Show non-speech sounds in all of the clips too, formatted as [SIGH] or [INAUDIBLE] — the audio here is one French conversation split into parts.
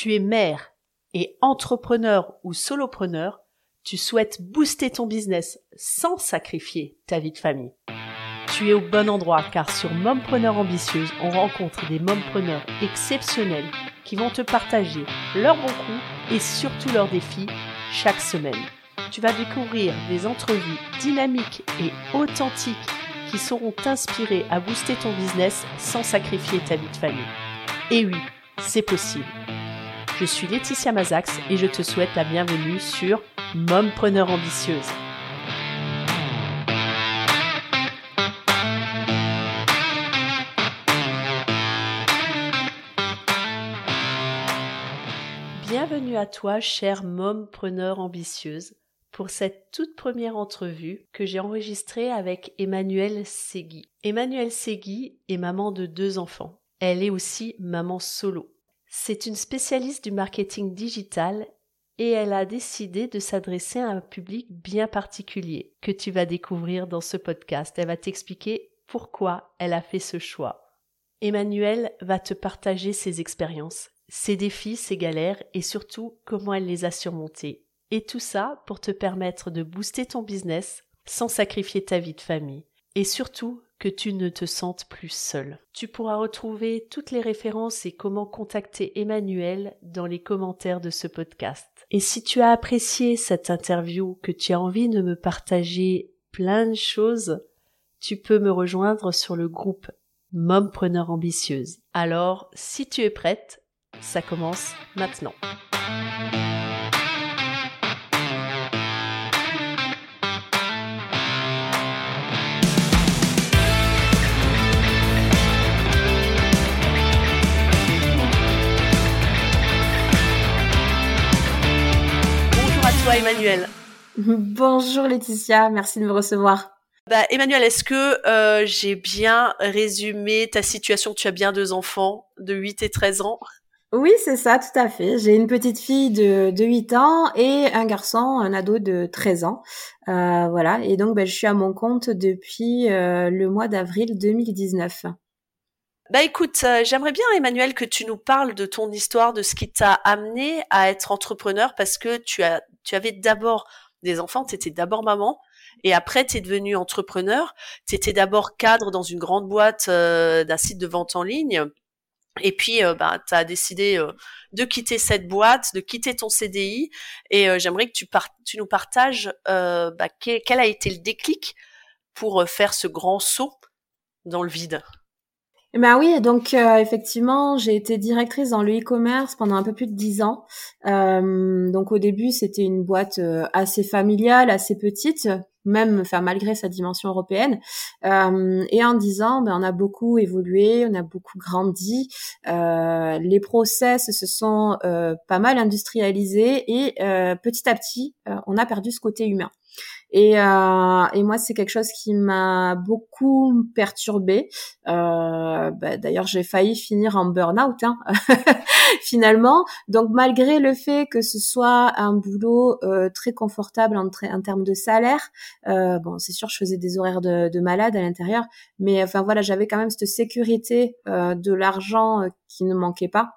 Tu es mère et entrepreneur ou solopreneur, tu souhaites booster ton business sans sacrifier ta vie de famille. Tu es au bon endroit car sur Mompreneur Ambitieuse, on rencontre des mompreneurs exceptionnels qui vont te partager leurs bons coups et surtout leurs défis chaque semaine. Tu vas découvrir des entrevues dynamiques et authentiques qui sauront t'inspirer à booster ton business sans sacrifier ta vie de famille. Et oui, c'est possible. Je suis Laetitia Mazax et je te souhaite la bienvenue sur Mompreneur Ambitieuse. Bienvenue à toi, chère mompreneur ambitieuse, pour cette toute première entrevue que j'ai enregistrée avec Emmanuelle Segui. Emmanuelle Segui est maman de deux enfants. Elle est aussi maman solo. C'est une spécialiste du marketing digital et elle a décidé de s'adresser à un public bien particulier que tu vas découvrir dans ce podcast. Elle va t'expliquer pourquoi elle a fait ce choix. Emmanuelle va te partager ses expériences, ses défis, ses galères et surtout comment elle les a surmontés. Et tout ça pour te permettre de booster ton business sans sacrifier ta vie de famille. Et surtout que tu ne te sentes plus seul. Tu pourras retrouver toutes les références et comment contacter Emmanuel dans les commentaires de ce podcast. Et si tu as apprécié cette interview, que tu as envie de me partager plein de choses, tu peux me rejoindre sur le groupe Mompreneur Ambitieuse. Alors, si tu es prête, ça commence maintenant. Toi Emmanuel. Bonjour Laetitia, merci de me recevoir. Bah, Emmanuel, est-ce que euh, j'ai bien résumé ta situation? Tu as bien deux enfants de 8 et 13 ans? Oui, c'est ça, tout à fait. J'ai une petite fille de, de 8 ans et un garçon, un ado de 13 ans. Euh, voilà, et donc bah, je suis à mon compte depuis euh, le mois d'avril 2019. Bah écoute, euh, j'aimerais bien Emmanuel que tu nous parles de ton histoire, de ce qui t'a amené à être entrepreneur parce que tu as tu avais d'abord des enfants, tu étais d'abord maman et après tu es devenu entrepreneur, tu étais d'abord cadre dans une grande boîte euh, d'un site de vente en ligne. Et puis euh, bah tu as décidé euh, de quitter cette boîte, de quitter ton CDI et j'aimerais que tu nous partages bah, quel a été le déclic pour faire ce grand saut dans le vide? Ben oui, donc euh, effectivement, j'ai été directrice dans le e-commerce pendant un peu plus de dix ans. Euh, donc au début, c'était une boîte euh, assez familiale, assez petite, même enfin malgré sa dimension européenne. Euh, et en dix ans, ben, on a beaucoup évolué, on a beaucoup grandi. Euh, les process se sont pas mal industrialisés et petit à petit, on a perdu ce côté humain. Et, euh, et moi, c'est quelque chose qui m'a beaucoup perturbée. Euh, bah, D'ailleurs, j'ai failli finir en burn-out hein, [LAUGHS] finalement. Donc, malgré le fait que ce soit un boulot euh, très confortable en, termes de salaire, euh, bon, c'est sûr, je faisais des horaires de, de malade à l'intérieur, mais enfin voilà, j'avais quand même cette sécurité euh, de l'argent euh, qui ne manquait pas.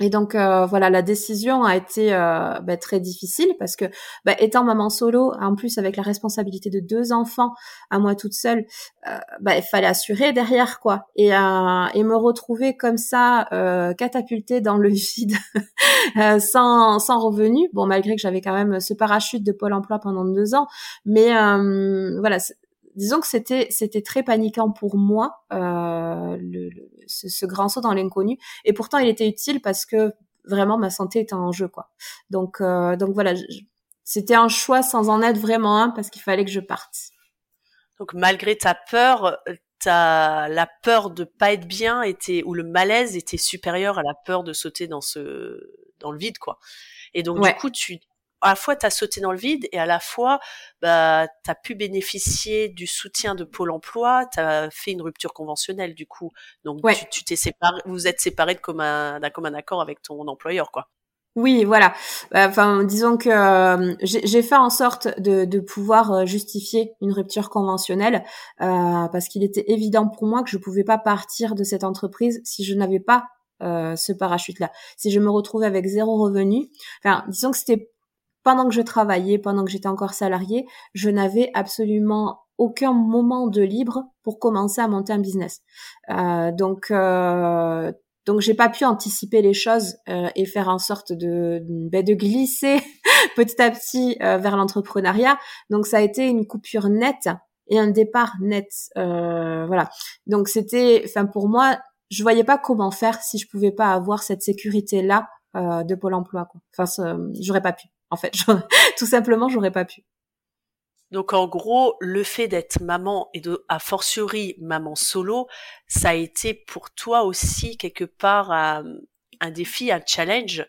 Et donc euh, voilà, la décision a été euh, bah, très difficile parce que bah, étant maman solo, en plus avec la responsabilité de deux enfants, à moi toute seule, euh, bah, il fallait assurer derrière quoi. Et, euh, et me retrouver comme ça, euh, catapultée dans le [LAUGHS] vide, euh, sans, sans revenu. Bon, malgré que j'avais quand même ce parachute de Pôle Emploi pendant deux ans, mais voilà, disons que c'était c'était très paniquant pour moi euh, le, le, ce, ce, grand saut dans l'inconnu. Et pourtant il était utile parce que vraiment ma santé était en jeu quoi. Donc euh, donc voilà c'était un choix sans en être vraiment un parce qu'il fallait que je parte. Donc malgré ta peur ta la peur de pas être bien était ou le malaise était supérieur à la peur de sauter dans ce dans le vide quoi. Et donc ouais. du coup tu à la fois tu as sauté dans le vide et à la fois bah, tu as pu bénéficier du soutien de Pôle emploi, tu as fait une rupture conventionnelle du coup. Donc ouais. tu t'es séparé, vous êtes séparés d'un commun accord avec ton employeur quoi. Oui, voilà. Enfin, disons que euh, j'ai fait en sorte de, de, pouvoir justifier une rupture conventionnelle euh, parce qu'il était évident pour moi que je pouvais pas partir de cette entreprise si je n'avais pas ce parachute-là. Si je me retrouvais avec zéro revenu, enfin, disons que c'était pendant que je travaillais, pendant que j'étais encore salarié, je n'avais absolument aucun moment de libre pour commencer à monter un business. Euh, donc euh, donc j'ai pas pu anticiper les choses euh, et faire en sorte de ben, de glisser [LAUGHS] petit à petit euh, vers l'entrepreneuriat. Donc ça a été une coupure nette et un départ net. Euh, voilà. Donc c'était, enfin pour moi, je voyais pas comment faire si je pouvais pas avoir cette sécurité là de Pôle Emploi. Quoi. Enfin, j'aurais pas pu. En fait, [LAUGHS] tout simplement, j'aurais pas pu. Donc en gros, le fait d'être maman et de, a fortiori maman solo, ça a été pour toi aussi quelque part un, défi, un challenge,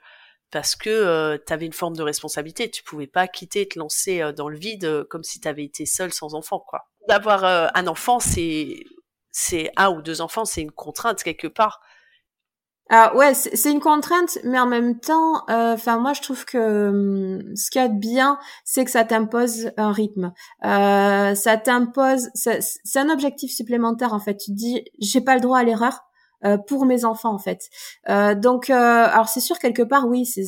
parce que euh, tu avais une forme de responsabilité. Tu pouvais pas quitter te lancer euh, dans le vide euh, comme si tu avais été seule sans enfant, quoi. D'avoir un enfant, c'est c'est un ou deux enfants, c'est une contrainte quelque part. Ah ouais, c'est une contrainte, mais en même temps, euh, enfin moi je trouve que hum, ce qu'il y a de bien, c'est que ça t'impose un rythme. Euh, ça t'impose, c'est un objectif supplémentaire en fait. Tu te dis, j'ai pas le droit à l'erreur. Euh, pour mes enfants en fait. Euh, donc, euh, alors c'est sûr quelque part oui, c'est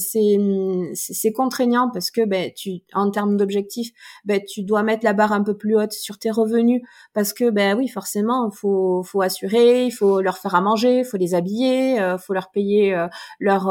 c'est contraignant parce que ben tu en termes d'objectifs, ben tu dois mettre la barre un peu plus haute sur tes revenus parce que ben oui forcément faut faut assurer, il faut leur faire à manger, faut les habiller, il faut leur payer leur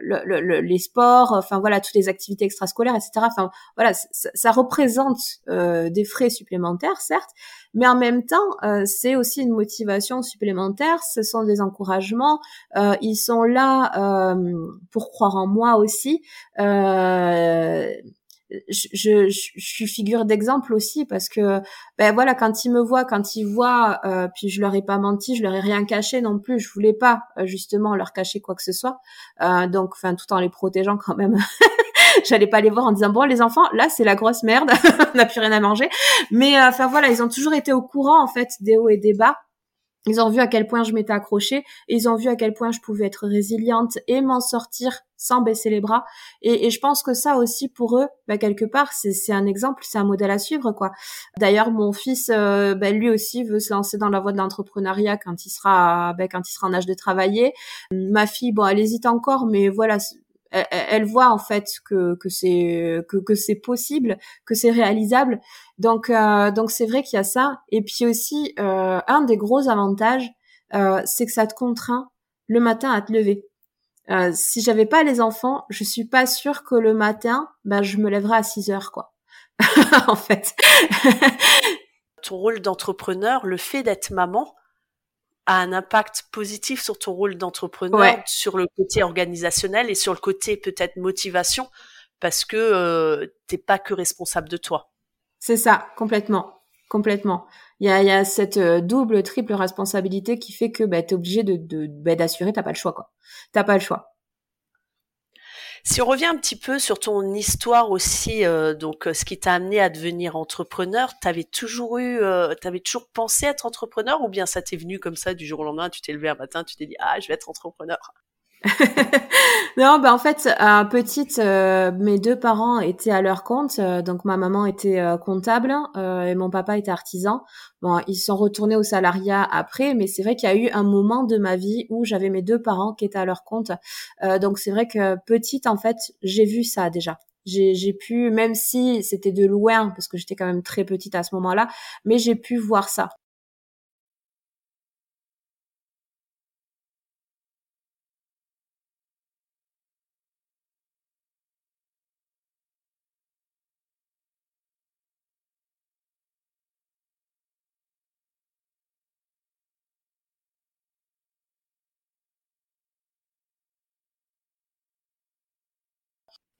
le, les sports, enfin voilà toutes les activités extrascolaires etc. Enfin voilà ça, représente des frais supplémentaires certes, mais en même temps, euh, c'est aussi une motivation supplémentaire, ce sont des encouragements, euh, ils sont là euh, pour croire en moi aussi. Euh, je, suis figure d'exemple aussi parce que ben voilà quand ils me voient quand ils voient puis je leur ai pas menti je leur ai rien caché non plus je voulais pas justement leur cacher quoi que ce soit donc enfin tout en les protégeant quand même [LAUGHS] J'allais pas les voir en disant bon les enfants, là c'est la grosse merde, [LAUGHS] on n'a plus rien à manger. Mais enfin voilà, ils ont toujours été au courant en fait des hauts et des bas. Ils ont vu à quel point je m'étais accrochée ils ont vu à quel point je pouvais être résiliente et m'en sortir sans baisser les bras. Et, et, je pense que ça aussi pour eux, bah, quelque part, c'est un exemple, c'est un modèle à suivre quoi. D'ailleurs, mon fils, euh, bah, lui aussi veut se lancer dans la voie de l'entrepreneuriat quand il sera, bah, quand il sera en âge de travailler. Ma fille, bon, elle hésite encore, mais voilà, elle, voit en fait que que c'est que, que c'est possible, que c'est réalisable. Donc euh, donc c'est vrai qu'il y a ça. Et puis aussi euh, un des gros avantages, euh, c'est que ça te contraint le matin à te lever. Euh, si j'avais pas les enfants, je suis pas sûre que le matin, ben je me lèverais à 6 heures quoi. [LAUGHS] en fait. Ton rôle d'entrepreneur, le fait d'être maman, a un impact positif sur ton rôle d'entrepreneur, sur le côté organisationnel et sur le côté peut-être motivation, parce que euh, t'es pas que responsable de toi. C'est ça, complètement, complètement. Il y a, y a cette euh, double, triple responsabilité qui fait que bah, tu es obligé de, de bah, d'assurer, t'as pas le choix quoi. T'as pas le choix. Si on revient un petit peu sur ton histoire aussi, euh, donc euh, ce qui t'a amené à devenir entrepreneur, t'avais toujours eu, euh, t'avais toujours pensé être entrepreneur ou bien ça t'est venu comme ça du jour au lendemain, tu t'es levé un matin, tu t'es dit ah je vais être entrepreneur? [LAUGHS] non, bah en fait, à petite, euh, mes deux parents étaient à leur compte. Euh, donc ma maman était euh, comptable et mon papa était artisan. Bon, ils sont retournés au salariat après, mais c'est vrai qu'il y a eu un moment de ma vie où j'avais mes deux parents qui étaient à leur compte. donc c'est vrai que petite, en fait, j'ai vu ça déjà. J'ai pu, même si c'était de loin, parce que j'étais quand même très petite à ce moment-là, mais j'ai pu voir ça.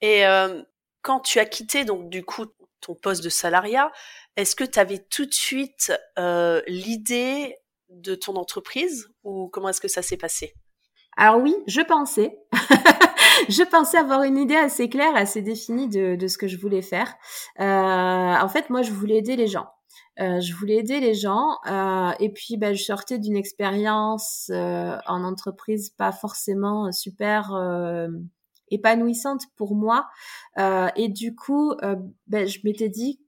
Et euh, quand tu as quitté donc du coup ton poste de salariat, est-ce que tu avais tout de suite euh, l'idée de ton entreprise ou comment est-ce que ça s'est passé? Alors oui, je pensais. [LAUGHS] je pensais avoir une idée assez claire, assez définie de, de ce que je voulais faire. Euh, en fait, moi, je voulais aider les gens. Euh, je voulais aider les gens euh, et puis ben, je sortais d'une expérience euh, en entreprise pas forcément super épanouissante pour moi. Euh, et du coup, euh, ben, je m'étais dit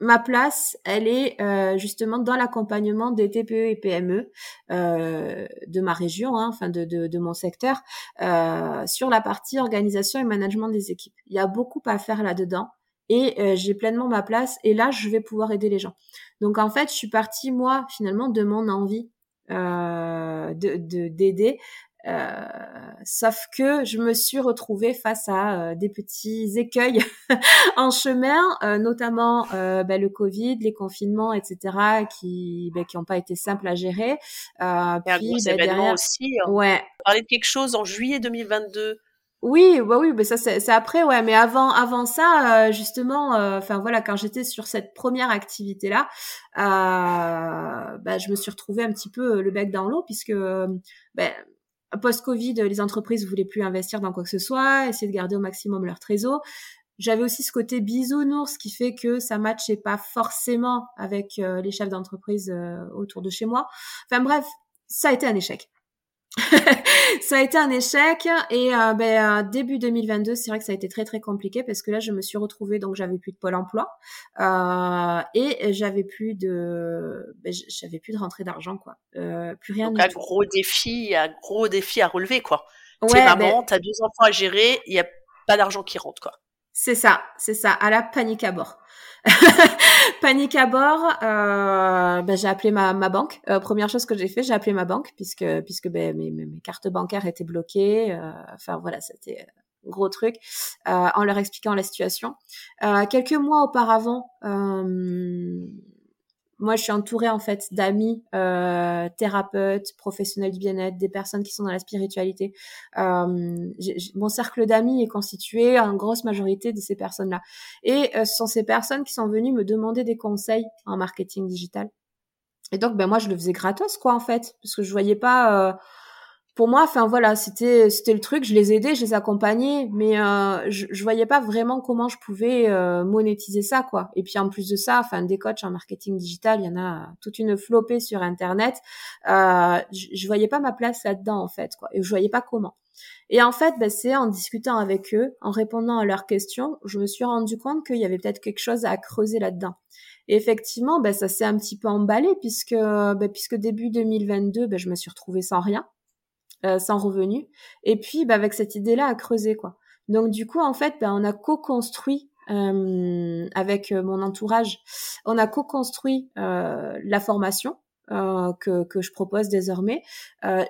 ma place, elle est euh, justement dans l'accompagnement des TPE et PME euh, de ma région, hein, enfin de, de, de, mon secteur, euh, sur la partie organisation et management des équipes. Il y a beaucoup à faire là-dedans et j'ai pleinement ma place et là, je vais pouvoir aider les gens. Donc en fait, je suis partie moi finalement de mon envie euh, de d'aider sauf que je me suis retrouvée face à euh, des petits écueils [LAUGHS] en chemin, euh, notamment ben, le Covid, les confinements, etc., qui ben, qui n'ont pas été simples à gérer. Euh, puis, un gros ben, derrière... aussi. Hein. Ouais. On parlait de quelque chose en juillet 2022. Oui, bah oui, mais ça c'est après, ouais. Mais avant, avant ça, justement, enfin voilà, quand j'étais sur cette première activité là, euh, bah, je me suis retrouvée un petit peu le bec dans l'eau puisque ben Post-Covid, les entreprises voulaient plus investir dans quoi que ce soit, essayer de garder au maximum leur trésor. J'avais aussi ce côté bisounours qui fait que ça matchait pas forcément avec euh, les chefs d'entreprise euh, autour de chez moi. Enfin bref, ça a été un échec. [LAUGHS] ça a été un échec et euh, ben, euh, début 2022, c'est vrai que ça a été très très compliqué parce que là, je me suis retrouvée donc j'avais plus de pôle emploi euh, et j'avais plus de, ben, j'avais plus de rentrée d'argent quoi, euh, plus rien. Donc un gros défi, un gros défi à relever quoi. Ouais, T'es maman, ben... t'as deux enfants à gérer, il y a pas d'argent qui rentre quoi. C'est ça, c'est ça, à la panique à bord. [LAUGHS] Panique à bord. Euh, ben, j'ai appelé ma, ma banque. Euh, première chose que j'ai fait, j'ai appelé ma banque puisque puisque ben, mes, mes, cartes bancaires étaient bloquées. Euh, enfin voilà, c'était gros truc. Euh, en leur expliquant la situation. quelques mois auparavant moi, je suis entourée en fait d'amis, euh, thérapeutes, professionnels du bien-être, des personnes qui sont dans la spiritualité. Euh, mon cercle d'amis est constitué en grosse majorité de ces personnes-là. Et euh, ce sont ces personnes qui sont venues me demander des conseils en marketing digital. Et donc, ben moi, je le faisais gratos, quoi, en fait, parce que je voyais pas. Pour moi, enfin voilà, c'était c'était le truc. Je les aidais, je les accompagnais, mais euh, je, je voyais pas vraiment comment je pouvais euh, monétiser ça, quoi. Et puis en plus de ça, enfin des coachs en marketing digital, il y en a toute une flopée sur internet. Euh, je, je voyais pas ma place là-dedans en fait, quoi. Et je voyais pas comment. Et en fait, ben, c'est en discutant avec eux, en répondant à leurs questions, je me suis rendu compte qu'il y avait peut-être quelque chose à creuser là-dedans. Et effectivement, ben, ça s'est un petit peu emballé puisque, ben, puisque début 2022, ben, je me suis retrouvée sans rien. Euh, sans revenu. Et puis, bah, avec cette idée-là à creuser, quoi. Donc, du coup, en fait, bah, on a co-construit euh, avec euh, mon entourage, on a co-construit euh, la formation euh, que, que je propose désormais.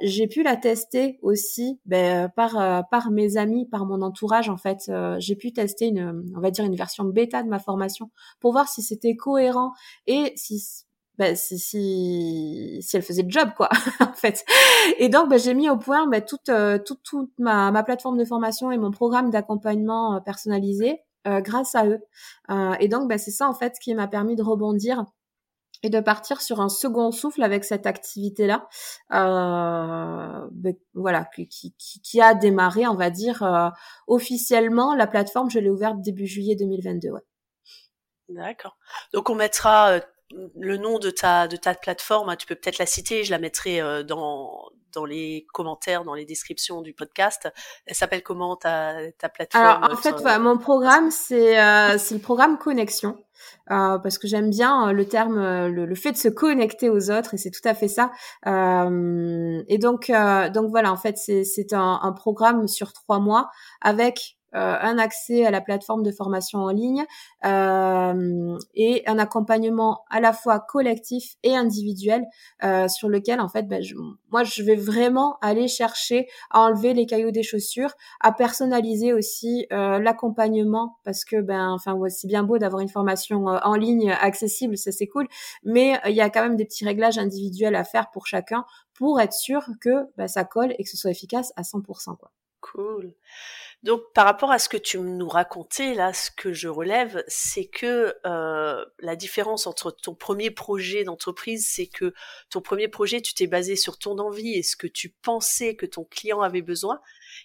J'ai pu la tester aussi ben, par par mes amis, par mon entourage en fait. j'ai pu tester une, on va dire une version bêta de ma formation pour voir si c'était cohérent et si bah, si, si, si elle faisait le job quoi [LAUGHS] en fait. Et donc bah, j'ai mis au point bah, toute, euh, toute toute ma, ma plateforme de formation et mon programme d'accompagnement euh, personnalisé euh, grâce à eux. Euh, et donc bah, c'est ça en fait qui m'a permis de rebondir et de partir sur un second souffle avec cette activité là euh, bah, voilà qui, qui, qui, a démarré on va dire officiellement la plateforme je l'ai ouverte début juillet 2022 ouais. D'accord. Donc on mettra le nom de ta de ta plateforme, hein, tu peux peut-être la citer, je la mettrai euh, dans dans les commentaires, dans les descriptions du podcast. Elle s'appelle comment ta ta plateforme Alors en fait, mon programme c'est euh, c'est le programme connexion. Euh, parce que j'aime bien le terme, le, fait de se connecter aux autres, et c'est tout à fait ça. et donc, donc voilà, en fait, c'est un, un programme sur trois mois avec euh, un accès à la plateforme de formation en ligne euh, et un accompagnement à la fois collectif et individuel euh, sur lequel en fait ben, moi je vais vraiment aller chercher à enlever les cailloux des chaussures, à personnaliser aussi l'accompagnement parce que ben enfin c'est bien beau d'avoir une formation en ligne accessible, ça c'est cool, mais il y a quand même des petits réglages individuels à faire pour chacun pour être sûr que ben, ça colle et que ce soit efficace à 100% quoi. Cool. Donc par rapport à ce que tu nous racontais là, ce que je relève, c'est que euh, la différence entre ton premier projet d'entreprise, c'est que ton premier projet, tu t'es basé sur ton envie et ce que tu pensais que ton client avait besoin,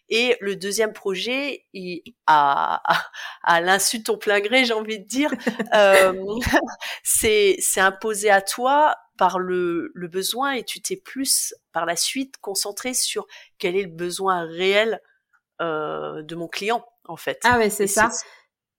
et le deuxième projet, il, à, à, l'insu de ton plein gré, j'ai envie de dire, [LAUGHS] euh, c'est imposé à toi par le, le besoin et tu t'es plus par la suite concentré sur quel est le besoin réel euh, de mon client en fait. Ah ouais, c'est ça.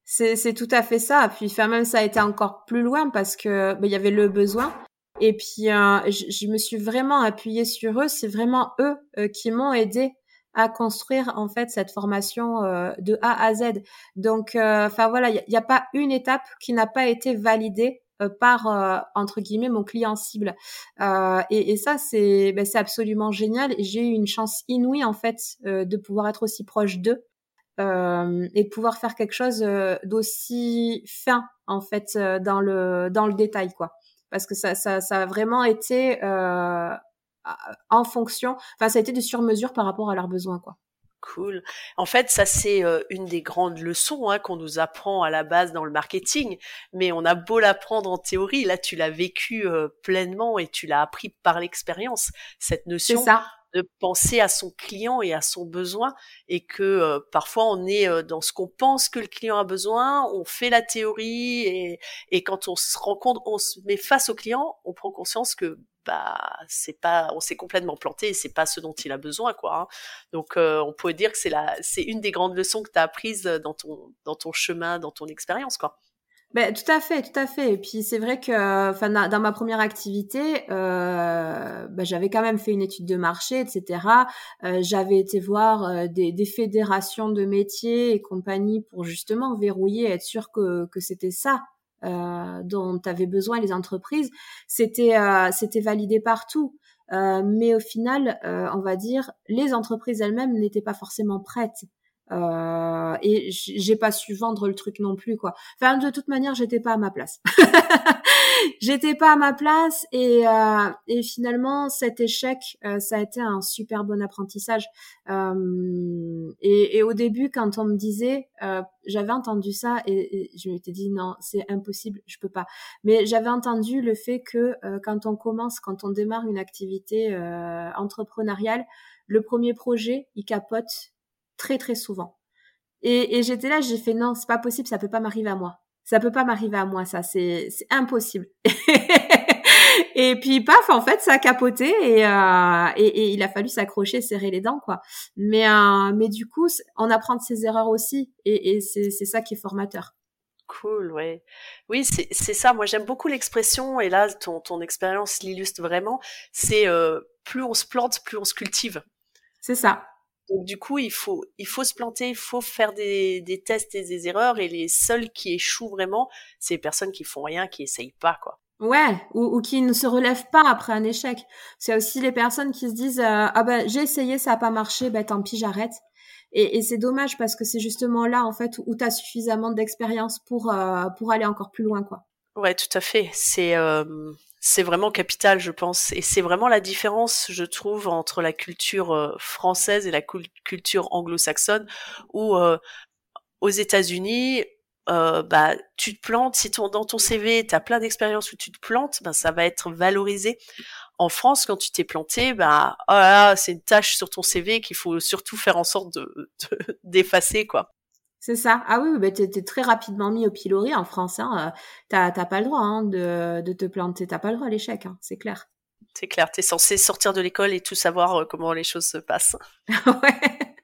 C'est tout à fait ça. Puis enfin même ça a été encore plus loin parce que ben, il y avait le besoin. Et puis euh, je, me suis vraiment appuyée sur eux. C'est vraiment eux euh, qui m'ont aidé à construire en fait cette formation euh, de A à Z. Donc enfin voilà, il n'y a, pas une étape qui n'a pas été validée par entre guillemets mon client cible. Et, et, ça c'est ben, c'est absolument génial. J'ai eu une chance inouïe en fait de pouvoir être aussi proche d'eux euh, et de pouvoir faire quelque chose euh, d'aussi fin en fait euh, dans le dans le détail quoi parce que ça ça, ça a vraiment été euh, en fonction enfin ça a été de sur mesure par rapport à leurs besoins quoi Cool. En fait, ça c'est une des grandes leçons hein, qu'on nous apprend à la base dans le marketing, mais on a beau l'apprendre en théorie, là tu l'as vécu pleinement et tu l'as appris par l'expérience. Cette notion ça de penser à son client et à son besoin et que euh, parfois on est euh, dans ce qu'on pense que le client a besoin, on fait la théorie et, et quand on se rend compte, on se met face au client, on prend conscience que bah c'est pas on s'est complètement planté et c'est pas ce dont il a besoin quoi hein. donc euh, on pourrait dire que c'est la c'est une des grandes leçons que tu as apprises dans ton dans ton chemin dans ton expérience quoi ben, tout à fait, tout à fait. Et puis c'est vrai que, enfin, dans ma première activité, euh, ben, j'avais quand même fait une étude de marché, etc. Euh, j'avais été voir euh, des, des, fédérations de métiers et compagnie pour justement verrouiller, être sûr que, que c'était ça euh, dont avaient besoin les entreprises. C'était, euh, c'était validé partout. mais au final, on va dire, les entreprises elles-mêmes n'étaient pas forcément prêtes. Euh, et j'ai pas su vendre le truc non plus quoi. Enfin de toute manière j'étais pas à ma place. [LAUGHS] j'étais pas à ma place et euh, et finalement cet échec euh, ça a été un super bon apprentissage. Euh, et, et, au début quand on me disait euh, j'avais entendu ça et, et je m'étais dit non c'est impossible je peux pas. Mais j'avais entendu le fait que quand on commence quand on démarre une activité entrepreneuriale le premier projet il capote très très souvent. Et, et j'étais là, j'ai fait non, c'est pas possible, ça peut pas m'arriver à moi. Ça peut pas m'arriver à moi, ça, c'est impossible. [LAUGHS] et puis paf, en fait, ça a capoté et, euh, et, et, il a fallu s'accrocher, serrer les dents, quoi. Mais euh, mais du coup, on apprend de ses erreurs aussi, et, et c'est ça qui est formateur. Cool, ouais. Oui, c'est ça. Moi, j'aime beaucoup l'expression, et là, ton, ton expérience l'illustre vraiment. C'est euh, plus on se plante, plus on se cultive. C'est ça. Donc du coup, il faut, il faut se planter, il faut faire des, des tests et des erreurs, et les seuls qui échouent vraiment, c'est les personnes qui font rien, qui essayent pas, quoi. Ouais, ou, ou qui ne se relèvent pas après un échec. C'est aussi les personnes qui se disent euh, ah ben j'ai essayé, ça a pas marché, ben tant pis, j'arrête. Et, et c'est dommage parce que c'est justement là en fait où tu as suffisamment d'expérience pour euh, pour aller encore plus loin, quoi. Ouais, tout à fait. C'est euh, c'est vraiment capital, je pense. Et c'est vraiment la différence, je trouve, entre la culture euh, française et la culture anglo-saxonne, où euh, aux États-Unis, euh, bah, tu te plantes, si ton, dans ton CV, tu as plein d'expériences où tu te plantes, bah, ça va être valorisé. En France, quand tu t'es planté, bah, oh c'est une tâche sur ton CV qu'il faut surtout faire en sorte de [LAUGHS] d'effacer, quoi. C'est ça. Ah oui, bah, t'es, très rapidement mis au pilori en France. Hein. Euh, t'as, pas le droit hein, de, de, te planter. T'as pas le droit à l'échec, hein, c'est clair. C'est clair. T'es censé sortir de l'école et tout savoir euh, comment les choses se passent. [LAUGHS] ouais.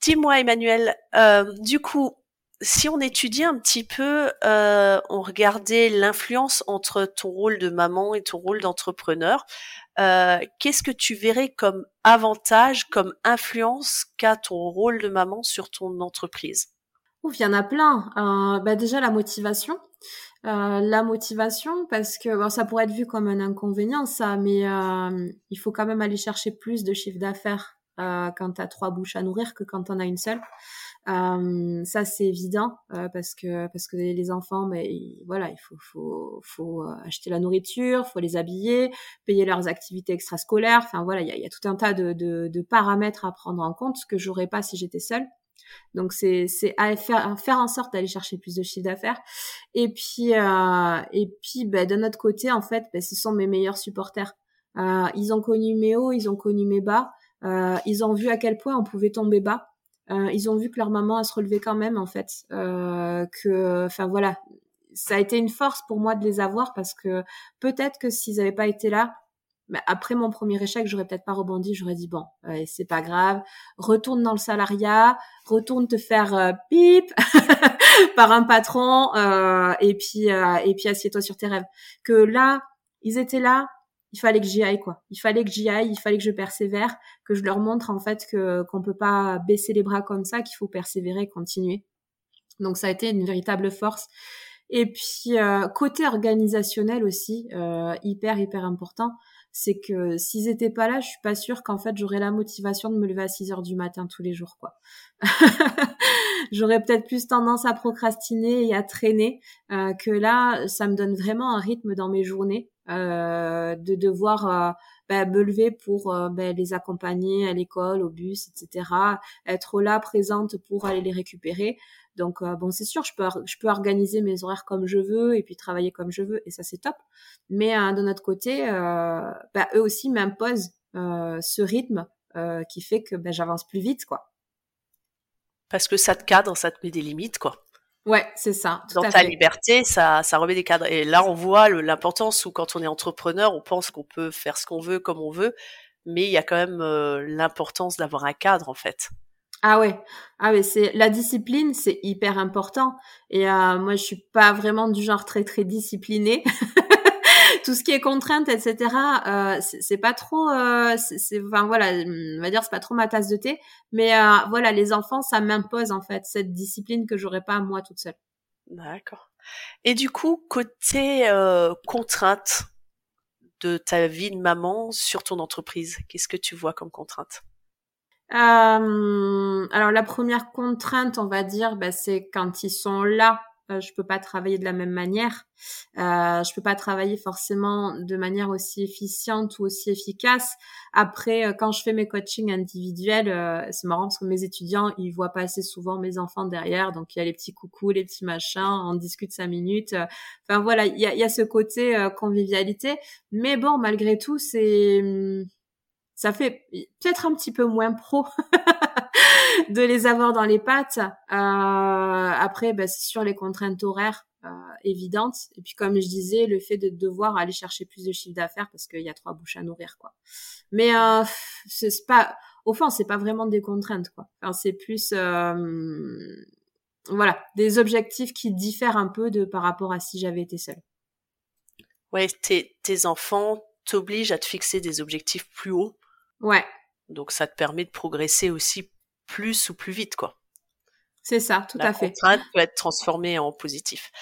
Dis-moi, Emmanuel, euh, du coup, si on étudiait un petit peu, euh, on regardait l'influence entre ton rôle de maman et ton rôle d'entrepreneur, euh, qu'est-ce que tu verrais comme avantage, comme influence qu'a ton rôle de maman sur ton entreprise? Il y en a plein. Euh, bah déjà la motivation. Euh, la motivation parce que ça pourrait être vu comme un inconvénient ça, mais euh, il faut quand même aller chercher plus de chiffre d'affaires euh, quand tu as trois bouches à nourrir que quand on a une seule. Euh, ça c'est évident euh, parce que parce que les enfants, mais voilà, il faut faut faut acheter la nourriture, faut les habiller, payer leurs activités extrascolaires. Enfin voilà, il y a, y a, tout un tas de, de, de paramètres à prendre en compte que j'aurais pas si j'étais seule. Donc c'est c'est faire faire en sorte d'aller chercher plus de chiffre d'affaires. Et puis euh, et puis ben, de notre côté en fait, ben, ce sont mes meilleurs supporters. Euh, ils ont connu mes hauts, ils ont connu mes bas. Euh, ils ont vu à quel point on pouvait tomber bas. Euh, ils ont vu que leur maman a se relevait quand même en fait. Que enfin voilà, ça a été une force pour moi de les avoir parce que peut-être que s'ils n'avaient pas été là, Mais après mon premier échec, j'aurais peut-être pas rebondi. J'aurais dit bon, c'est pas grave. Retourne dans le salariat, retourne te faire euh, pip [LAUGHS] par un patron, euh, et puis euh, et puis assieds-toi sur tes rêves. Que là, ils étaient là. Il fallait que j'y aille quoi. Il fallait que j'y aille. Il fallait que je persévère, que je leur montre en fait que qu'on peut pas baisser les bras comme ça, qu'il faut persévérer, continuer. Donc ça a été une véritable force. Et puis euh, côté organisationnel aussi, euh, hyper hyper important, c'est que s'ils étaient pas là, je suis pas sûre qu'en fait j'aurais la motivation de me lever à 6 heures du matin tous les jours quoi. [LAUGHS] j'aurais peut-être plus tendance à procrastiner et à traîner euh, que là, ça me donne vraiment un rythme dans mes journées euh, de devoir euh, bah, me lever pour bah, les accompagner à l'école, au bus, etc. Être là présente pour aller les récupérer. Donc euh, bon, c'est sûr, je peux je peux organiser mes horaires comme je veux et puis travailler comme je veux et ça c'est top. Mais euh, de notre côté, euh, bah, eux aussi m'imposent ce rythme qui fait que bah, j'avance plus vite quoi. Parce que ça te cadre, ça te met des limites quoi. Ouais, c'est ça. Dans ta liberté, ça, ça remet des cadres. Et là, on voit l'importance où quand on est entrepreneur, on pense qu'on peut faire ce qu'on veut comme on veut, mais il y a quand même l'importance d'avoir un cadre en fait. Ah ouais, ah ouais, c'est la discipline, c'est hyper important. Et euh, moi, je suis pas vraiment du genre très très discipliné. [LAUGHS] Tout ce qui est contrainte, etc. Euh, c'est pas trop, euh, c'est, enfin voilà, on va dire c'est pas trop ma tasse de thé. Mais euh, voilà, les enfants, ça m'impose en fait cette discipline que j'aurais pas moi toute seule. D'accord. Et du coup, côté euh, contrainte de ta vie de maman sur ton entreprise, qu'est-ce que tu vois comme contrainte euh, alors la première contrainte, on va dire, bah, c'est quand ils sont là, euh, je peux pas travailler de la même manière. Euh, je peux pas travailler forcément de manière aussi efficiente ou aussi efficace. Après, euh, quand je fais mes coachings individuels, euh, c'est marrant parce que mes étudiants, ils voient pas assez souvent mes enfants derrière, donc il y a les petits coucous, les petits machins, on discute cinq minutes. Enfin voilà, il y a, y a, ce côté convivialité. Mais bon, malgré tout, c'est hum, ça fait peut-être un petit peu moins pro [LAUGHS] de les avoir dans les pattes. Euh, après, bah, c'est sur les contraintes horaires euh, évidentes. Et puis, comme je disais, le fait de devoir aller chercher plus de chiffre d'affaires parce qu'il y a trois bouches à nourrir, quoi. Mais euh, c'est pas, au fond, c'est pas vraiment des contraintes, quoi. Enfin, c'est plus, euh, voilà, des objectifs qui diffèrent un peu de par rapport à si j'avais été seule. Ouais, tes, tes enfants t'obligent à te fixer des objectifs plus hauts Ouais. Donc ça te permet de progresser aussi plus ou plus vite, quoi. C'est ça, tout à fait. La peut être transformée en positif.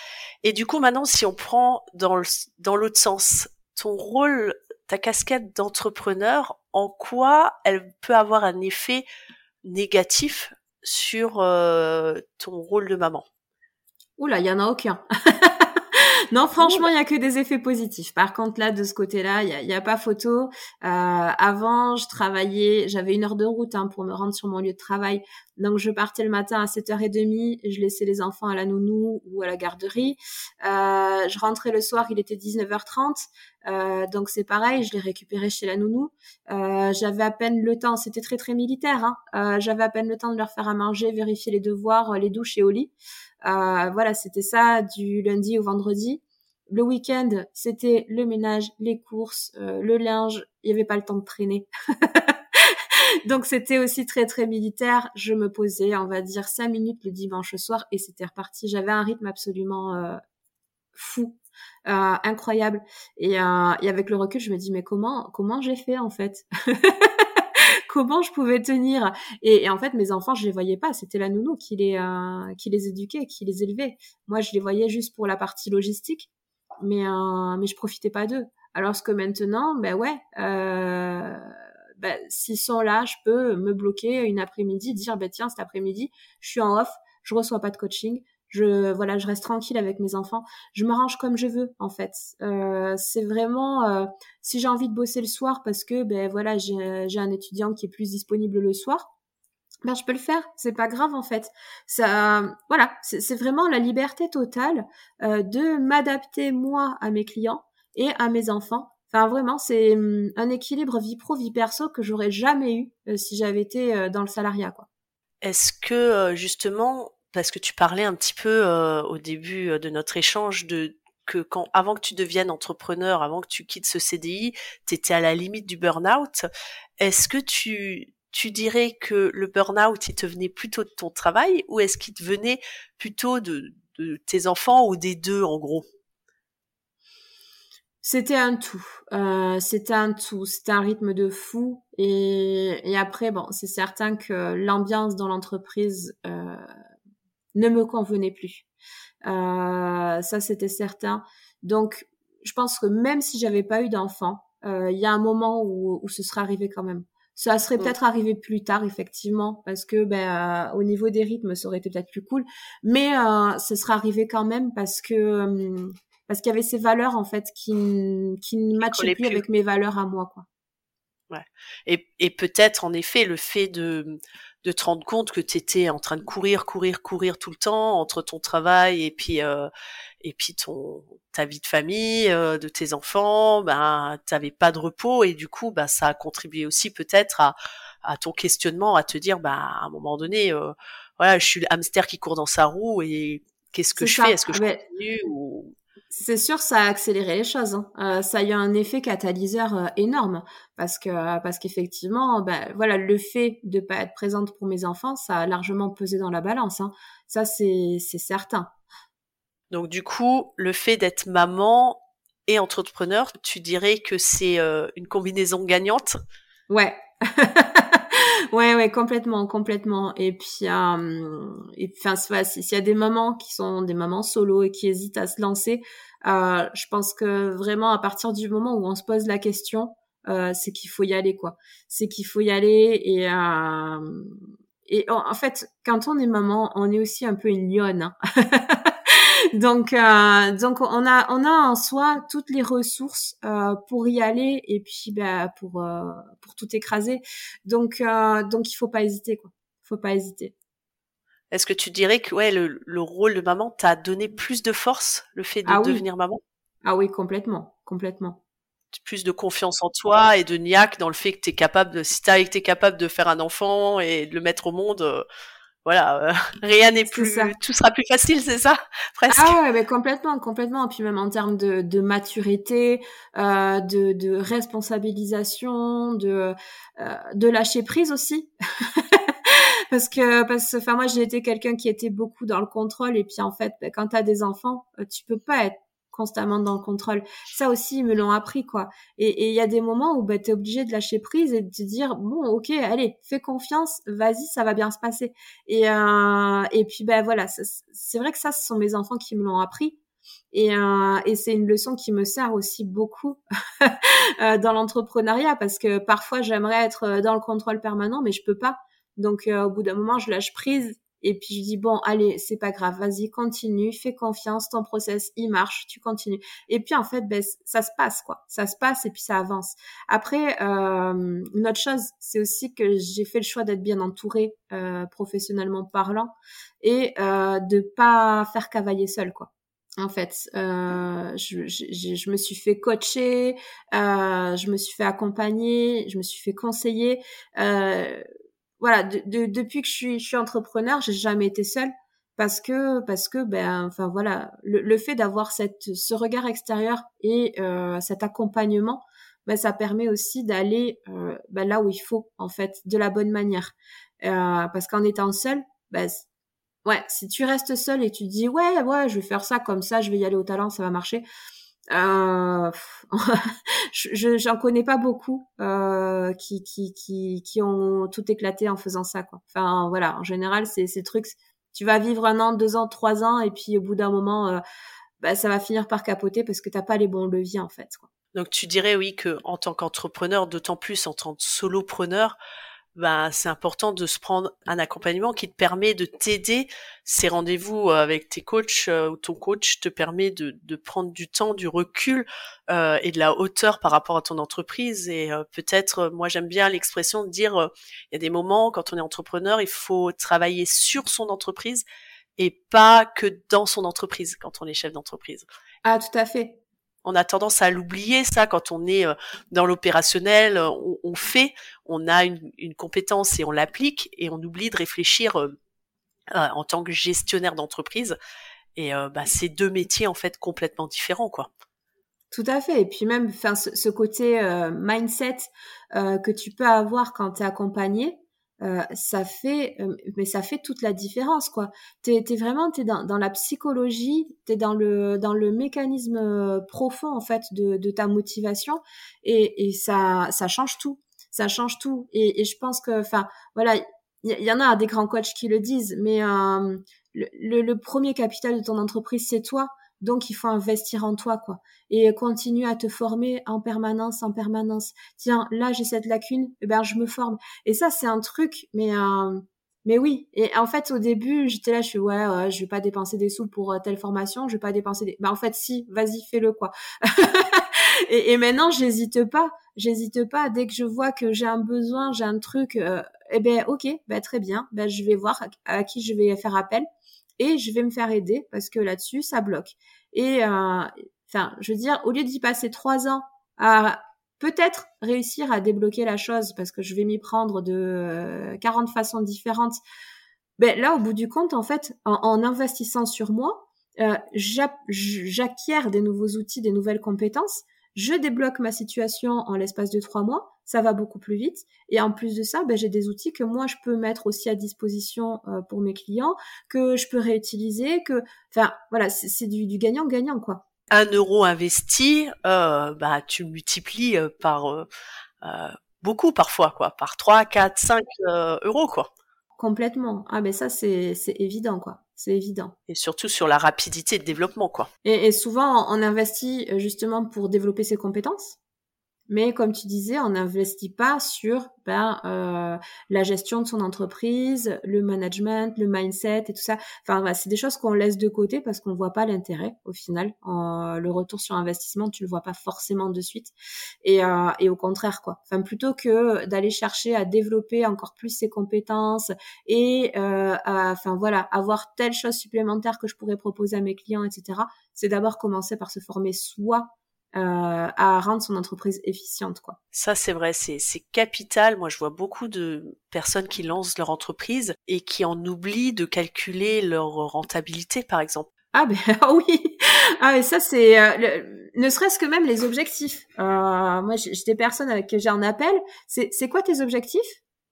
Et du coup, maintenant, si on prend dans dans l'autre sens, ton rôle, ta casquette d'entrepreneur, en quoi elle peut avoir un effet négatif sur euh, ton rôle de maman? Oula, il y en a aucun. [LAUGHS] non, franchement, il y a que des effets positifs. Par contre, là, de ce côté-là, il y a, y a, pas photo. Euh, avant, je travaillais, j'avais une heure de route hein, pour me rendre sur mon lieu de travail. Donc, je partais le matin à 7h30, je laissais les enfants à la nounou ou à la garderie. Euh, je rentrais le soir, il était 19h30. Euh, donc c'est pareil, je les récupérais chez la nounou. Euh, j'avais à peine le temps, c'était très très militaire. Hein. Euh, j'avais à peine le temps de leur faire à manger, vérifier les devoirs, les douches et au lit. Euh, voilà, c'était ça du lundi au vendredi. Le week-end, c'était le ménage, les courses, euh, le linge. Il n'y avait pas le temps de traîner. [LAUGHS] Donc c'était aussi très très militaire. Je me posais, on va dire, cinq minutes le dimanche soir et c'était reparti. J'avais un rythme absolument euh, fou, incroyable. Et, et, avec le recul, je me dis mais comment comment j'ai fait en fait? [LAUGHS] comment je pouvais tenir. Et, en fait mes enfants je les voyais pas. C'était la nounou qui les euh, qui les éduquait qui les élevait. Moi je les voyais juste pour la partie logistique mais euh, mais je profitais pas d'eux. Alors que maintenant ben ouais euh, ben, s'ils sont là je peux me bloquer une après-midi dire ben tiens cet après-midi je suis en off je reçois pas de coaching je voilà je reste tranquille avec mes enfants. Je m'arrange comme je veux en fait. Euh, c'est vraiment euh, si j'ai envie de bosser le soir parce que ben voilà j'ai un étudiant qui est plus disponible le soir ben je peux le faire. C'est pas grave en fait. Ça voilà c'est vraiment la liberté totale euh, de m'adapter moi à mes clients et à mes enfants. Enfin, vraiment, c'est hum, un équilibre vie pro, vie perso que j'aurais jamais eu euh, si j'avais été euh, dans le salariat, quoi. Est-ce que justement parce que tu parlais un petit peu euh, au début euh, de notre échange de que quand avant que tu deviennes entrepreneur, avant que tu quittes ce CDI, tu étais à la limite du burn-out. Est-ce que tu tu dirais que le burn-out il te venait plutôt de ton travail ou est-ce qu'il te venait plutôt de, de tes enfants ou des deux en gros? C'était un tout. Euh, c'était un tout. C'était un rythme de fou. Et, et après, bon, c'est certain que l'ambiance dans l'entreprise euh, ne me convenait plus. Euh, ça, c'était certain. Donc, je pense que même si j'avais pas eu d'enfant, euh, il y a un moment où, où ce serait arrivé quand même. Ça serait mm. peut-être arrivé plus tard, effectivement, parce que ben, euh, au niveau des rythmes, ça aurait été peut-être plus cool. Mais euh, ce serait arrivé quand même parce que euh, parce qu'il y avait ces valeurs en fait qui qui ne matchaient plus, avec mes valeurs à moi, quoi. Ouais. Et, et peut-être en effet le fait de de te rendre compte que tu étais en train de courir, courir, courir tout le temps entre ton travail et puis euh, et puis ton ta vie de famille, euh, de tes enfants, ben t'avais pas de repos et du coup ben ça a contribué aussi peut-être à à ton questionnement, à te dire ben à un moment donné euh, voilà je suis le hamster qui court dans sa roue et qu'est-ce que je fais? Est-ce que je continue ou c'est sûr, ça a accéléré les choses. Hein. Euh, ça a eu un effet catalyseur euh, énorme parce que parce qu'effectivement, ben, voilà, le fait de pas être présente pour mes enfants, ça a largement pesé dans la balance. Hein. Ça, c'est c'est certain. Donc du coup, le fait d'être maman et entrepreneur, tu dirais que c'est euh, une combinaison gagnante? Ouais. [LAUGHS] ouais, ouais, complètement, complètement. Et puis, euh, et enfin, s'il y a des mamans qui sont des mamans solo et qui hésitent à se lancer, euh, je pense que vraiment à partir du moment où on se pose la question, euh, c'est qu'il faut y aller, quoi. C'est qu'il faut y aller et euh, et en, fait, quand on est maman, on est aussi un peu une lionne. Hein. [LAUGHS] donc, euh, donc on a on a en soi toutes les ressources euh, pour y aller et puis bah, pour euh, pour tout écraser. Donc euh, donc il faut pas hésiter quoi. Faut pas hésiter. Est-ce que tu dirais que ouais le, le rôle de maman t'a donné plus de force le fait de ah devenir maman? Ah oui complètement complètement plus de confiance en toi et de niaque dans le fait que tu es capable de si t'as été capable de faire un enfant et de le mettre au monde euh, voilà, euh, [LAUGHS] rien n'est plus, tout sera plus facile, c'est ça, [LAUGHS] presque. Ah ouais, mais complètement, complètement. Et puis même en termes de, de maturité, euh, de, de responsabilisation, de euh, de lâcher prise aussi. [LAUGHS] parce que parce que enfin moi j'ai été quelqu'un qui était beaucoup dans le contrôle et puis en fait ben, quand tu as des enfants euh, tu peux pas être constamment dans le contrôle. Ça aussi, ils me l'ont appris, quoi. Et il y a des moments où bah, tu es obligé de lâcher prise et de te dire, bon, ok, allez, fais confiance, vas-y, ça va bien se passer. Et, euh, et puis, ben voilà, c'est vrai que ça, ce sont mes enfants qui me l'ont appris. Et, euh, et c'est une leçon qui me sert aussi beaucoup [LAUGHS] euh, dans l'entrepreneuriat parce que parfois j'aimerais être dans le contrôle permanent, mais je peux pas. Donc au bout d'un moment, je lâche prise et puis je dis bon, allez, c'est pas grave, vas-y, continue, fais confiance, ton process, il marche, tu continues. Et puis en fait, ben, ça se passe quoi, ça se passe et puis ça avance. Après, euh, une autre chose, c'est aussi que j'ai fait le choix d'être bien entourée euh, professionnellement parlant et euh, de pas faire cavalier seul quoi en fait. Euh, je, je, je, me suis fait coacher, euh, je me suis fait accompagner, je me suis fait conseiller. Euh, voilà, de, depuis que je suis, je suis entrepreneur, j'ai jamais été seule parce que parce que ben enfin voilà le, fait d'avoir cette ce regard extérieur et euh, cet accompagnement ben ça permet aussi d'aller euh, ben, là où il faut en fait de la bonne manière. Euh, parce qu'en étant seule ben ouais si tu restes seule et tu dis ouais ouais je vais faire ça comme ça je vais y aller au talent ça va marcher euh, [LAUGHS] je j'en connais pas beaucoup euh, qui, qui qui qui ont tout éclaté en faisant ça quoi. Enfin voilà, en général c'est ces trucs. Tu vas vivre un an, deux ans, trois ans et puis au bout d'un moment, euh, bah, ça va finir par capoter parce que t'as pas les bons leviers en fait. Quoi. Donc tu dirais oui que en tant qu'entrepreneur, d'autant plus en tant que solopreneur, ben, c'est important de se prendre un accompagnement qui te permet de t'aider. Ces rendez-vous euh, avec tes coachs euh, ou ton coach te permet de, de prendre du temps, du recul euh, et de la hauteur par rapport à ton entreprise. Et peut-être, moi j'aime bien l'expression de dire, il y a des moments quand on est entrepreneur, il faut travailler sur son entreprise et pas que dans son entreprise quand on est chef d'entreprise. Ah, tout à fait on a tendance à l'oublier ça quand on est euh, dans l'opérationnel, euh, on, fait, on a une, compétence et on l'applique et on oublie de réfléchir euh, en tant que gestionnaire d'entreprise. Et bah, c'est deux métiers en fait complètement différents, quoi. Tout à fait. Et puis même, enfin, ce, côté mindset que tu peux avoir quand tu es accompagné, euh, ça fait euh, mais ça fait toute la différence quoi. T'es es vraiment t'es dans, dans la psychologie t'es dans le dans le mécanisme euh, profond en fait de, de ta motivation et, et ça ça change tout. Ça change tout et, et je pense que enfin voilà il y, en a des grands coachs qui le disent mais le, le, premier capital de ton entreprise c'est toi donc, il faut investir en toi, quoi. Et continuer à te former en permanence, en permanence. Tiens, là, j'ai cette lacune, eh ben, je me forme. Et ça, c'est un truc, mais, euh, mais oui. Et en fait, au début, j'étais là, je suis, ouais, ouais, je vais pas dépenser des sous pour euh, telle formation, je vais pas dépenser des, bah, en fait, si, vas-y, fais-le, quoi. [LAUGHS] et, et maintenant, j'hésite pas. J'hésite pas. Dès que je vois que j'ai un besoin, j'ai un truc, euh, eh ben, ok, ben, très bien. Ben, je vais voir à qui je vais faire appel et je vais me faire aider parce que là-dessus, ça bloque. Et euh, enfin, je veux dire, au lieu d'y passer trois ans à peut-être réussir à débloquer la chose parce que je vais m'y prendre de 40 euh, façons différentes. Ben là, au bout du compte, en fait, en, investissant sur moi, euh, j'acquiers des nouveaux outils, des nouvelles compétences. Je débloque ma situation en l'espace de trois mois ça va beaucoup plus vite. Et en plus de ça, ben, j'ai des outils que moi je peux mettre aussi à disposition euh, pour mes clients, que je peux réutiliser, que, enfin, voilà, c'est du gagnant-gagnant, quoi. Un euro investi, euh, bah, tu multiplies euh, par euh, beaucoup parfois, quoi, par 3, 4, 5 euros, quoi. Complètement. Ah, ben ça, c'est évident, quoi. C'est évident. Et surtout sur la rapidité de développement, quoi. Et, et souvent, on investit justement pour développer ses compétences. Mais comme tu disais, on n'investit pas sur ben, euh, la gestion de son entreprise, le management, le mindset et tout ça. Enfin, c'est des choses qu'on laisse de côté parce qu'on ne voit pas l'intérêt au final. le retour sur investissement, tu le vois pas forcément de suite. Et, euh, et au contraire, quoi. Enfin, plutôt que d'aller chercher à développer encore plus ses compétences et, euh, enfin voilà, avoir telle chose supplémentaire que je pourrais proposer à mes clients, etc. C'est d'abord commencer par se former soi à rendre son entreprise efficiente quoi. Ça c'est vrai, c'est capital. Moi je vois beaucoup de personnes qui lancent leur entreprise et qui en oublient de calculer leur rentabilité par exemple. Ah ben [LAUGHS] oui, ah mais ça c'est euh, ne serait-ce que même les objectifs. Euh, moi j'ai des personnes avec qui j'ai un appel. C'est c'est quoi tes objectifs?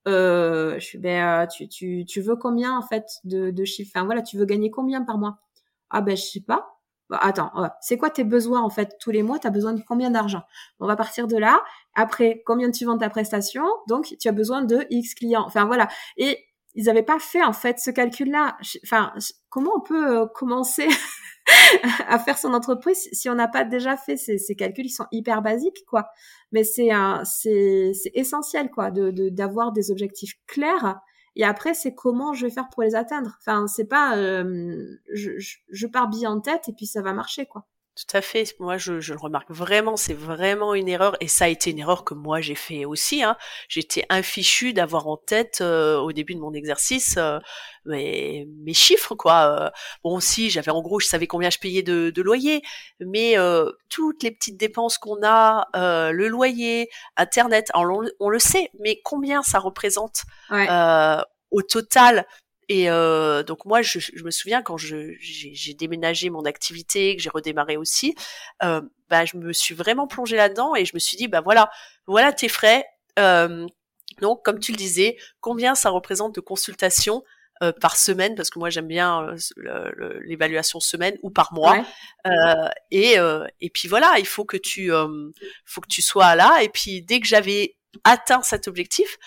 Euh, je suis ben tu tu tu veux combien en fait de de chiffres? Enfin voilà, tu veux gagner combien par mois? Ah ben je sais pas. Bah, attends, c'est quoi tes besoins en fait tous les mois? Tu as besoin de combien d'argent? On va partir de là. Après, combien tu vends ta prestation? Donc, tu as besoin de X clients. Enfin voilà. Et ils n'avaient pas fait en fait ce calcul-là. Enfin, comment on peut euh, commencer [LAUGHS] à faire son entreprise si on n'a pas déjà fait ces, calculs? Ils sont hyper basiques, quoi. Mais c'est c'est essentiel, quoi, de d'avoir des objectifs clairs et après, c'est comment je vais faire pour les atteindre. Enfin, c'est pas, euh, je, je, je, pars bien en tête et puis ça va marcher, quoi. Tout à fait. Moi, je, je le remarque vraiment. C'est vraiment une erreur, et ça a été une erreur que moi j'ai fait aussi. Hein. J'étais infichu d'avoir en tête euh, au début de mon exercice euh, mes, mes, chiffres, quoi. Euh, bon, si j'avais en gros, je savais combien je payais de, de loyer, mais toutes les petites dépenses qu'on a, le loyer, Internet, on, on, le sait, mais combien ça représente au total et euh, donc moi, je, je, me souviens quand j'ai déménagé mon activité, que j'ai redémarré aussi, euh, bah, je me suis vraiment plongée là-dedans et je me suis dit, bah voilà, voilà tes frais. Euh, donc, comme tu le disais, combien ça représente de consultations euh, par semaine? Parce que moi, j'aime bien euh, l'évaluation semaine ou par mois. Euh, et, et puis voilà, il faut que tu, faut que tu sois là. Et puis dès que j'avais atteint cet objectif,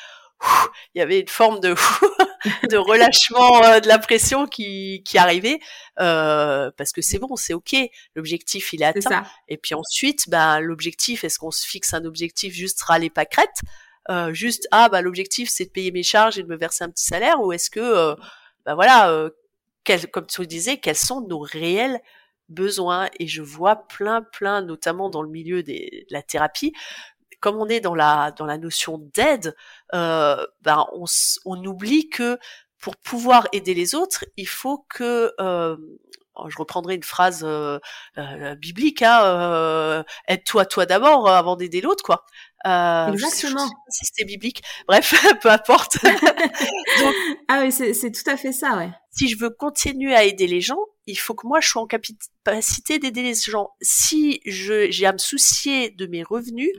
il y avait une forme de [LAUGHS] de relâchement euh, de la pression qui qui arrivait euh, parce que c'est bon, c'est ok, l'objectif il est atteint. et puis ensuite, bah l'objectif, est-ce qu'on se fixe un objectif juste râler pas crête, euh, juste ah bah l'objectif c'est de payer mes charges et de me verser un petit salaire, ou est-ce que bah voilà, euh, comme tu le disais, quels sont nos réels besoins? Et je vois plein plein notamment dans le milieu des, de la thérapie comme on est dans la dans la notion d'aide, euh, ben on, on oublie que pour pouvoir aider les autres, il faut que euh, oh, je reprendrai une phrase euh, euh biblique, hein, euh, aide-toi toi, d'abord avant d'aider l'autre, quoi. Euh, Exactement. si c'était biblique. Bref, [LAUGHS] peu importe. [LAUGHS] ah oui, c'est tout à fait ça, ouais. Si je veux continuer à aider les gens, il faut que moi je sois en capacité d'aider les gens. Si je j'ai à me soucier de mes revenus,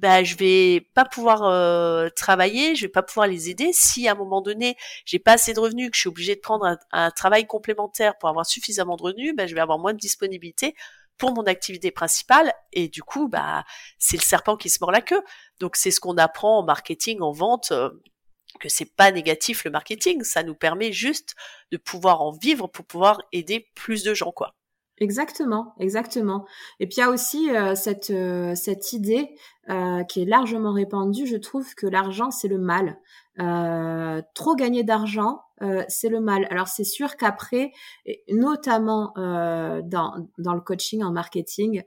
ben je vais pas pouvoir euh, travailler, je vais pas pouvoir les aider. Si à un moment donné j'ai pas assez de revenus, que je suis obligée de prendre un, travail complémentaire pour avoir suffisamment de revenus, ben je vais avoir moins de disponibilité pour mon activité principale et du coup bah c'est le serpent qui se mord la queue. Donc c'est ce qu'on apprend en marketing, en vente. Euh, que c'est pas négatif le marketing, ça nous permet juste de pouvoir en vivre pour pouvoir aider plus de gens quoi. Exactement, exactement. Et puis il y a aussi euh, cette euh, cette idée euh, qui est largement répandue. Je trouve que l'argent c'est le mal. trop gagner d'argent, c'est le mal. Alors c'est sûr qu'après, notamment dans dans le coaching en marketing,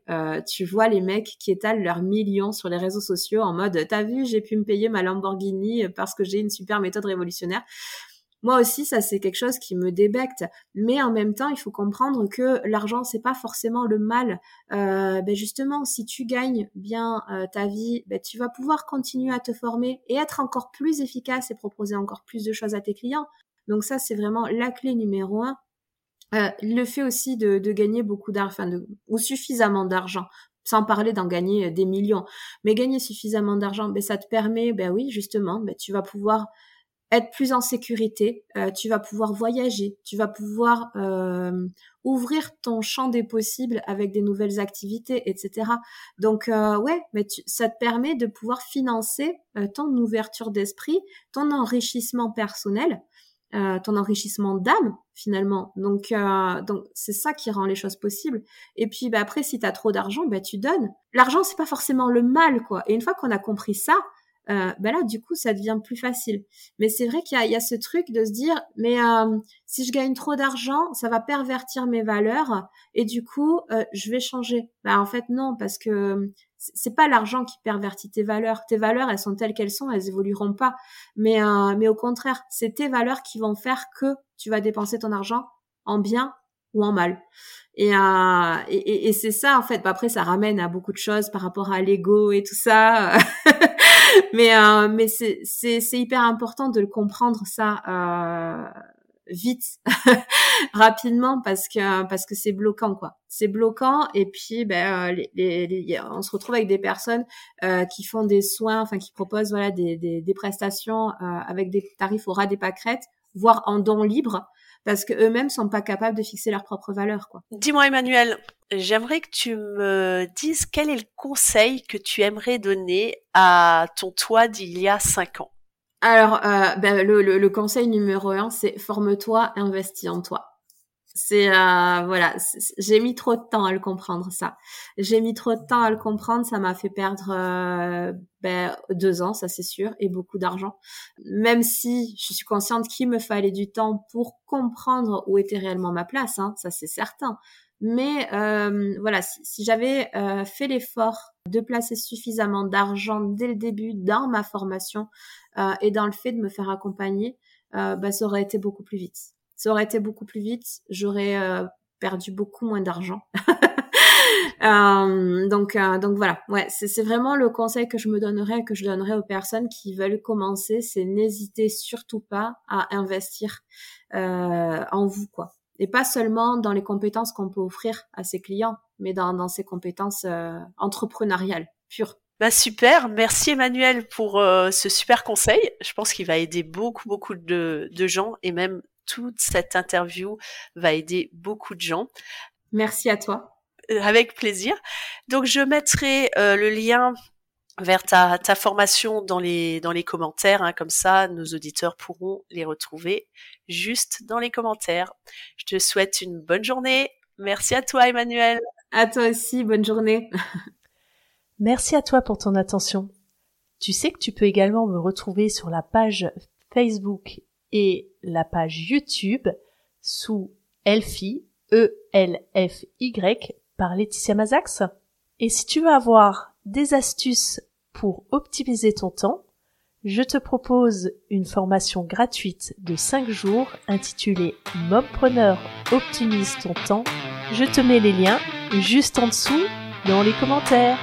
tu vois les mecs qui étalent leurs millions sur les réseaux sociaux en mode t'as vu j'ai pu me payer ma Lamborghini parce que j'ai une super méthode révolutionnaire. Moi aussi, ça c'est quelque chose qui me débecte, mais en même temps, il faut comprendre que l'argent c'est pas forcément le mal. Euh, ben justement, si tu gagnes bien euh, ta vie, ben tu vas pouvoir continuer à te former et être encore plus efficace et proposer encore plus de choses à tes clients. Donc ça, c'est vraiment la clé numéro un. Euh, le fait aussi de, gagner beaucoup d'argent, ou suffisamment d'argent sans parler d'en gagner des millions. Mais gagner suffisamment d'argent, ben, ça te permet, ben oui, justement, ben, tu vas pouvoir être plus en sécurité, euh, tu vas pouvoir voyager, tu vas pouvoir euh, ouvrir ton champ des possibles avec des nouvelles activités, etc. Donc euh, ouais, mais ça te permet de pouvoir financer ton ouverture d'esprit, ton enrichissement personnel, ton enrichissement d'âme finalement. Donc donc c'est ça qui rend les choses possibles. Et puis bah, après si tu as trop d'argent, bah tu donnes. L'argent c'est pas forcément le mal quoi. Et une fois qu'on a compris ça, euh, ben là du coup ça devient plus facile. Mais c'est vrai qu'il y, y a, ce truc de se dire mais euh, si je gagne trop d'argent, ça va pervertir mes valeurs et du coup euh, je vais changer. Ben en fait non parce que c'est pas l'argent qui pervertit tes valeurs. Tes valeurs elles sont telles qu'elles sont, elles évolueront pas. Mais euh, mais au contraire c'est tes valeurs qui vont faire que tu vas dépenser ton argent en bien ou en mal. Et, euh, et, et c'est ça en fait. Ben, après, ça ramène à beaucoup de choses par rapport à l'ego et tout ça. [LAUGHS] [LAUGHS] mais euh, mais c'est c'est hyper important de le comprendre ça euh, vite [LAUGHS] rapidement parce que parce que c'est bloquant quoi. C'est bloquant et puis ben euh, on se retrouve avec des personnes qui font des soins enfin qui proposent voilà des des, des prestations avec des tarifs au ras des pâquerettes voire en don libre parce que eux-mêmes sont pas capables de fixer leurs propres valeurs quoi dis-moi Emmanuel j'aimerais que tu me dises quel est le conseil que tu aimerais donner à ton toi d'il y a cinq ans. Alors, euh, ben, le, le, conseil numéro un, c'est forme-toi, investis en toi. C'est euh, voilà, j'ai mis trop de temps à le comprendre ça. J'ai mis trop de temps à le comprendre, ça m'a fait perdre euh, ben, deux ans, ça c'est sûr, et beaucoup d'argent. Même si je suis consciente qu'il me fallait du temps pour comprendre où était réellement ma place, hein, ça c'est certain. Mais euh, voilà, si, j'avais euh, fait l'effort de placer suffisamment d'argent dès le début dans ma formation euh, et dans le fait de me faire accompagner, bah, ça aurait été beaucoup plus vite. Ça aurait été beaucoup plus vite. J'aurais perdu beaucoup moins d'argent. [LAUGHS] donc, donc voilà. Ouais, c'est vraiment le conseil que je me donnerais, que je donnerais aux personnes qui veulent commencer, c'est n'hésitez surtout pas à investir en vous, quoi et pas seulement dans les compétences qu'on peut offrir à ses clients, mais dans, dans ses compétences euh, entrepreneuriales pures. Bah super, merci Emmanuel pour euh, ce super conseil. Je pense qu'il va aider beaucoup beaucoup de, de gens et même toute cette interview va aider beaucoup de gens. Merci à toi. Euh, avec plaisir. Donc je mettrai le lien vers ta, ta formation dans les, dans les commentaires, hein, comme ça nos auditeurs pourront les retrouver juste dans les commentaires. Je te souhaite une bonne journée. Merci à toi Emmanuel. À toi aussi, bonne journée. [LAUGHS] Merci à toi pour ton attention. Tu sais que tu peux également me retrouver sur la page Facebook et la page YouTube sous Elfie, E-L-F-Y, par Laetitia Mazax. Et si tu veux avoir des astuces pour optimiser ton temps, je te propose une formation gratuite de 5 jours intitulée Mompreneur optimise ton temps. Je te mets les liens juste en dessous dans les commentaires.